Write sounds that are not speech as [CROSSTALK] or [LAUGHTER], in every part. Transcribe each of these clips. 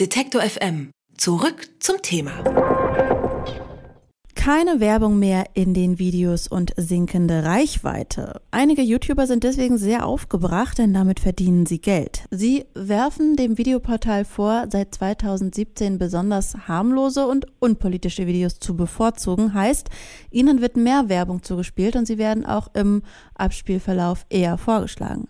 Detektor FM. Zurück zum Thema. Keine Werbung mehr in den Videos und sinkende Reichweite. Einige YouTuber sind deswegen sehr aufgebracht, denn damit verdienen sie Geld. Sie werfen dem Videoportal vor, seit 2017 besonders harmlose und unpolitische Videos zu bevorzugen. Heißt, ihnen wird mehr Werbung zugespielt und sie werden auch im Abspielverlauf eher vorgeschlagen.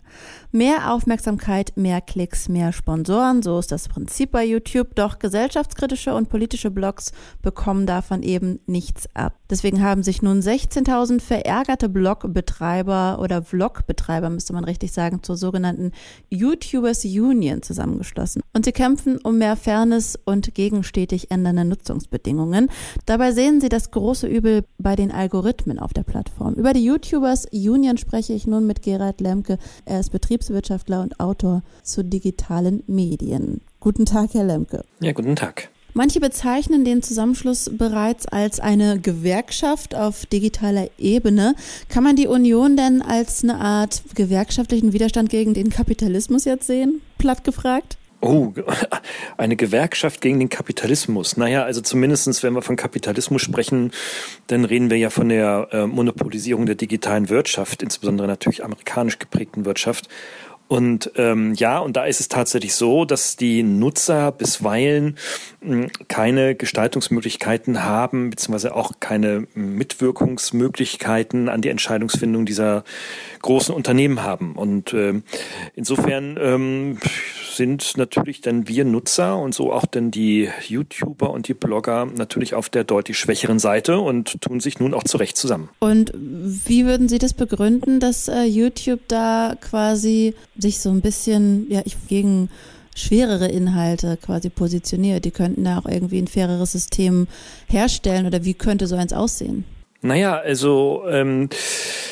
Mehr Aufmerksamkeit, mehr Klicks, mehr Sponsoren, so ist das Prinzip bei YouTube, doch gesellschaftskritische und politische Blogs bekommen davon eben nichts ab. Deswegen haben sich nun 16.000 verärgerte Blogbetreiber oder Vlogbetreiber, müsste man richtig sagen, zur sogenannten YouTubers Union zusammengeschlossen. Und sie kämpfen um mehr Fairness und gegen stetig ändernde Nutzungsbedingungen. Dabei sehen sie das große Übel bei den Algorithmen auf der Plattform. Über die YouTubers Union spreche ich nun mit Gerald Lemke. Er ist Betriebswirtschaftler und Autor zu digitalen Medien. Guten Tag, Herr Lemke. Ja, guten Tag. Manche bezeichnen den Zusammenschluss bereits als eine Gewerkschaft auf digitaler Ebene. Kann man die Union denn als eine Art gewerkschaftlichen Widerstand gegen den Kapitalismus jetzt sehen? Platt gefragt? Oh, [LAUGHS] eine Gewerkschaft gegen den Kapitalismus. Naja, also zumindestens, wenn wir von Kapitalismus sprechen, dann reden wir ja von der äh, Monopolisierung der digitalen Wirtschaft, insbesondere natürlich amerikanisch geprägten Wirtschaft. Und ähm, ja, und da ist es tatsächlich so, dass die Nutzer bisweilen mh, hm, keine Gestaltungsmöglichkeiten haben, beziehungsweise auch keine Mitwirkungsmöglichkeiten an die Entscheidungsfindung dieser großen Unternehmen haben. Und äh, insofern ähm, sind natürlich dann wir Nutzer und so auch dann die YouTuber und die Blogger natürlich auf der deutlich schwächeren Seite und tun sich nun auch zurecht zusammen. Und wie würden Sie das begründen, dass äh, YouTube da quasi sich so ein bisschen ja, ich, gegen schwerere Inhalte quasi positioniert? Die könnten da auch irgendwie ein faireres System herstellen oder wie könnte so eins aussehen? Naja, also ähm, äh,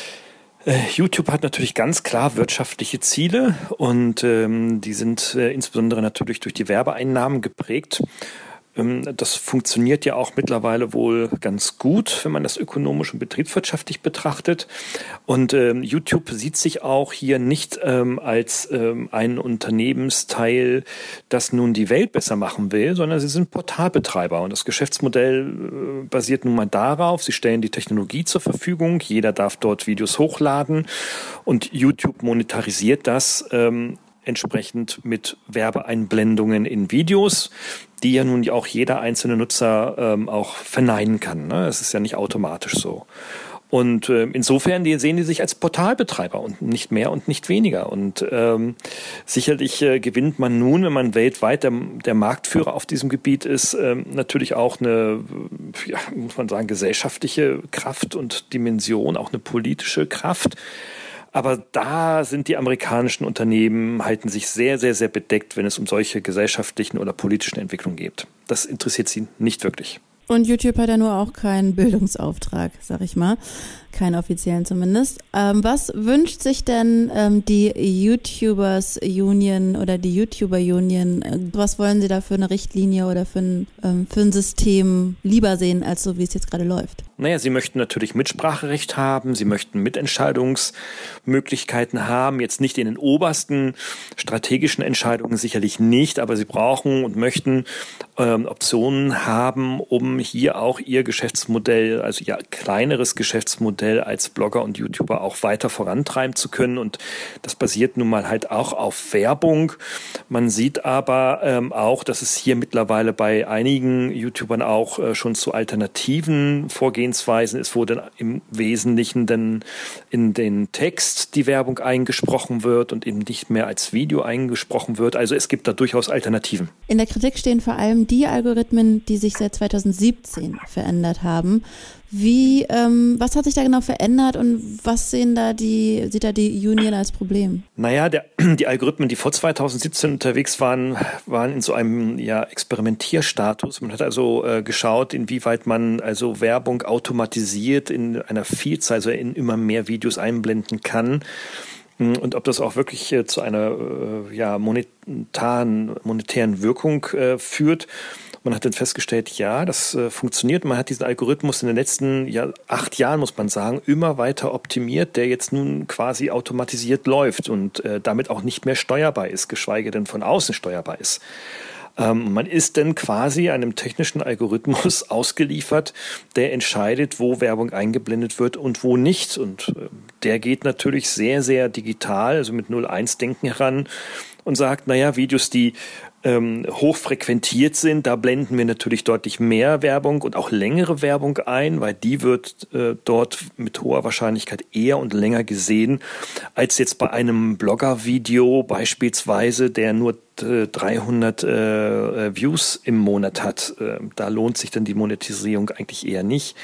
YouTube hat natürlich ganz klar wirtschaftliche Ziele und ähm, die sind äh, insbesondere natürlich durch die Werbeeinnahmen geprägt. Ähm, das funktioniert ja auch mittlerweile wohl ganz gut, wenn man das ökonomisch und betriebswirtschaftlich betrachtet. Und ähm, YouTube sieht sich auch hier nicht ähm, als ähm, ein Unternehmensteil, das nun die Welt besser machen will, sondern sie sind Portalbetreiber. Und das Geschäftsmodell äh, basiert nun mal darauf, sie stellen die Technologie zur Verfügung, jeder darf dort Videos hochladen und YouTube monetarisiert das ähm, entsprechend mit Werbeeinblendungen in Videos, die ja nun auch jeder einzelne Nutzer ähm, auch verneinen kann. Ne? Es ist ja nicht automatisch so. Und äh, insofern die sehen die sich als Portalbetreiber und nicht mehr und nicht weniger. Und ähm, sicherlich äh, gewinnt man nun, wenn man weltweit der, der Marktführer auf diesem Gebiet ist, ähm, natürlich auch eine, ja, muss man sagen, gesellschaftliche Kraft und Dimension, auch eine politische Kraft. Aber da sind die amerikanischen Unternehmen, halten sich sehr, sehr, sehr bedeckt, wenn es um solche gesellschaftlichen oder politischen Entwicklungen geht. Das interessiert sie nicht wirklich. Und YouTube hat ja nur auch keinen Bildungsauftrag, sag ich mal. Keinen offiziellen zumindest. Ähm, was wünscht sich denn ähm, die YouTubers Union oder die YouTuber Union? Äh, was wollen sie da für eine Richtlinie oder für ein, ähm, für ein System lieber sehen, als so wie es jetzt gerade läuft? Naja, sie möchten natürlich Mitspracherecht haben, sie möchten Mitentscheidungsmöglichkeiten haben, jetzt nicht in den obersten strategischen Entscheidungen sicherlich nicht, aber sie brauchen und möchten ähm, Optionen haben, um hier auch ihr Geschäftsmodell, also ihr kleineres Geschäftsmodell als Blogger und YouTuber auch weiter vorantreiben zu können. Und das basiert nun mal halt auch auf Werbung. Man sieht aber ähm, auch, dass es hier mittlerweile bei einigen YouTubern auch äh, schon zu alternativen Vorgehensweisen ist, wo dann im Wesentlichen dann in den Text die Werbung eingesprochen wird und eben nicht mehr als Video eingesprochen wird. Also es gibt da durchaus Alternativen. In der Kritik stehen vor allem die Algorithmen, die sich seit 2017 verändert haben. Wie, ähm, was hat sich da genau verändert und was sehen da die, sieht da die Union als Problem? Naja, der, [CLEARS THROAT] die Algorithmen, die vor 2017 unterwegs waren, waren in so einem ja, Experimentierstatus. Man hat also äh, geschaut, inwieweit man also Werbung automatisiert in einer Vielzahl, also in immer mehr Videos einblenden kann und ob das auch wirklich äh, zu einer äh, ja, monetären, monetären Wirkung äh, führt. Man hat dann festgestellt, ja, das äh, funktioniert. Man hat diesen Algorithmus in den letzten ja, acht Jahren, muss man sagen, immer weiter optimiert, der jetzt nun quasi automatisiert läuft und äh, damit auch nicht mehr steuerbar ist, geschweige denn von außen steuerbar ist. Ähm, man ist dann quasi einem technischen Algorithmus [LAUGHS] ausgeliefert, der entscheidet, wo Werbung eingeblendet wird und wo nicht. Und äh, der geht natürlich sehr, sehr digital, also mit 0-1-Denken heran und sagt, naja, Videos, die ähm, hoch frequentiert sind, da blenden wir natürlich deutlich mehr Werbung und auch längere Werbung ein, weil die wird äh, dort mit hoher Wahrscheinlichkeit eher und länger gesehen, als jetzt bei einem Blogger-Video beispielsweise, der nur 300 äh, äh, Views im Monat hat. Äh, da lohnt sich dann die Monetisierung eigentlich eher nicht.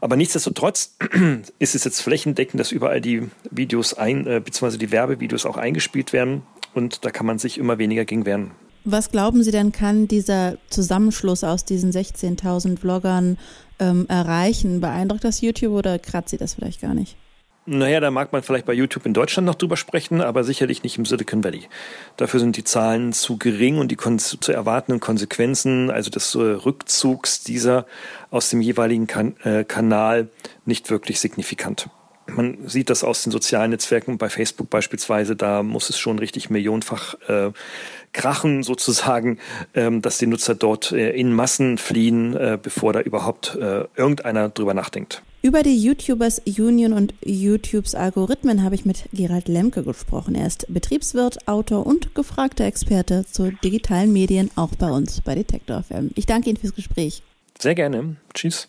Aber nichtsdestotrotz [CLEARS THROAT] ist es jetzt flächendeckend, dass überall die Videos ein, äh, beziehungsweise die Werbevideos auch eingespielt werden und da kann man sich immer weniger gegen wehren. Was glauben Sie denn, kann dieser Zusammenschluss aus diesen 16.000 Vloggern ähm, erreichen? Beeindruckt das YouTube oder kratzt Sie das vielleicht gar nicht? Naja, da mag man vielleicht bei YouTube in Deutschland noch drüber sprechen, aber sicherlich nicht im Silicon Valley. Dafür sind die Zahlen zu gering und die zu erwartenden Konsequenzen, also des äh, Rückzugs dieser aus dem jeweiligen kan äh, Kanal, nicht wirklich signifikant. Man sieht das aus den sozialen Netzwerken, bei Facebook beispielsweise, da muss es schon richtig millionenfach äh, krachen [LAUGHS] sozusagen, ähm, dass die Nutzer dort äh, in Massen fliehen, äh, bevor da überhaupt äh, irgendeiner drüber nachdenkt. Über die YouTubers Union und YouTubes Algorithmen habe ich mit Gerald Lemke gesprochen. Er ist Betriebswirt, Autor und gefragter Experte zu digitalen Medien, auch bei uns bei Detektor FM. Ich danke Ihnen fürs Gespräch. Sehr gerne. Tschüss.